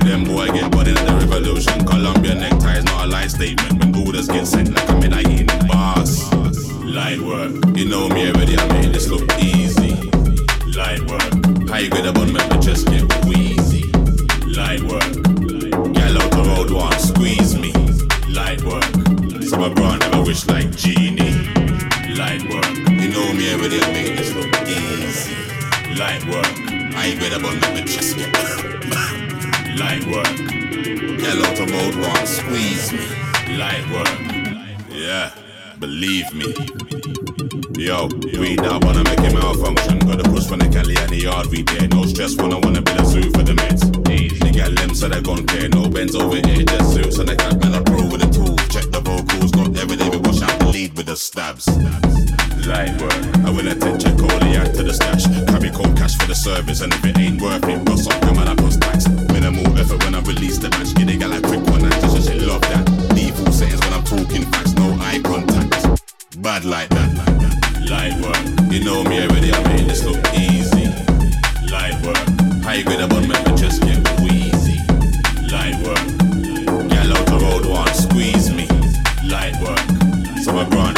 Them boy get bodied at the revolution. Columbia necktie is not a lie statement. When orders get sent like I'm in a eating boss. Light work. You know me already, I made this look easy. Light work. High grade on make my chest get wheezy. Light work. Gal out the road one squeeze me. Light work. So my bro never wish like genie. Light work. You know me already, I made this look easy. Light work. High grade up on make my chest get Light work. Gal out road one squeeze me. Light work. Yeah, believe me. Yo, we now wanna make it malfunction. Got the push from the Cali and the yard we there. No stress when I wanna build a zoo for the meds. They got limbs so they gon' care. No bends over here, just suits. And they cat man a pro with the tools. Check the vocals, got every day we wash out the lead with the stabs. Light work. I will attend check all the act to the stash. Carry cold cash for the service, and if it ain't worth it, bust up, come on, I post tax. Minimal effort when I release the match. Get it, gal, a quick one, and just she love that. Default settings when I'm talking facts, no eye contact. Bad like that. Light work. You know me already, I made this look easy. Light work. High grade make my chest get wheezy. Light work. Gal out the road one squeeze me. Light work. So my bro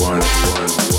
Wote busa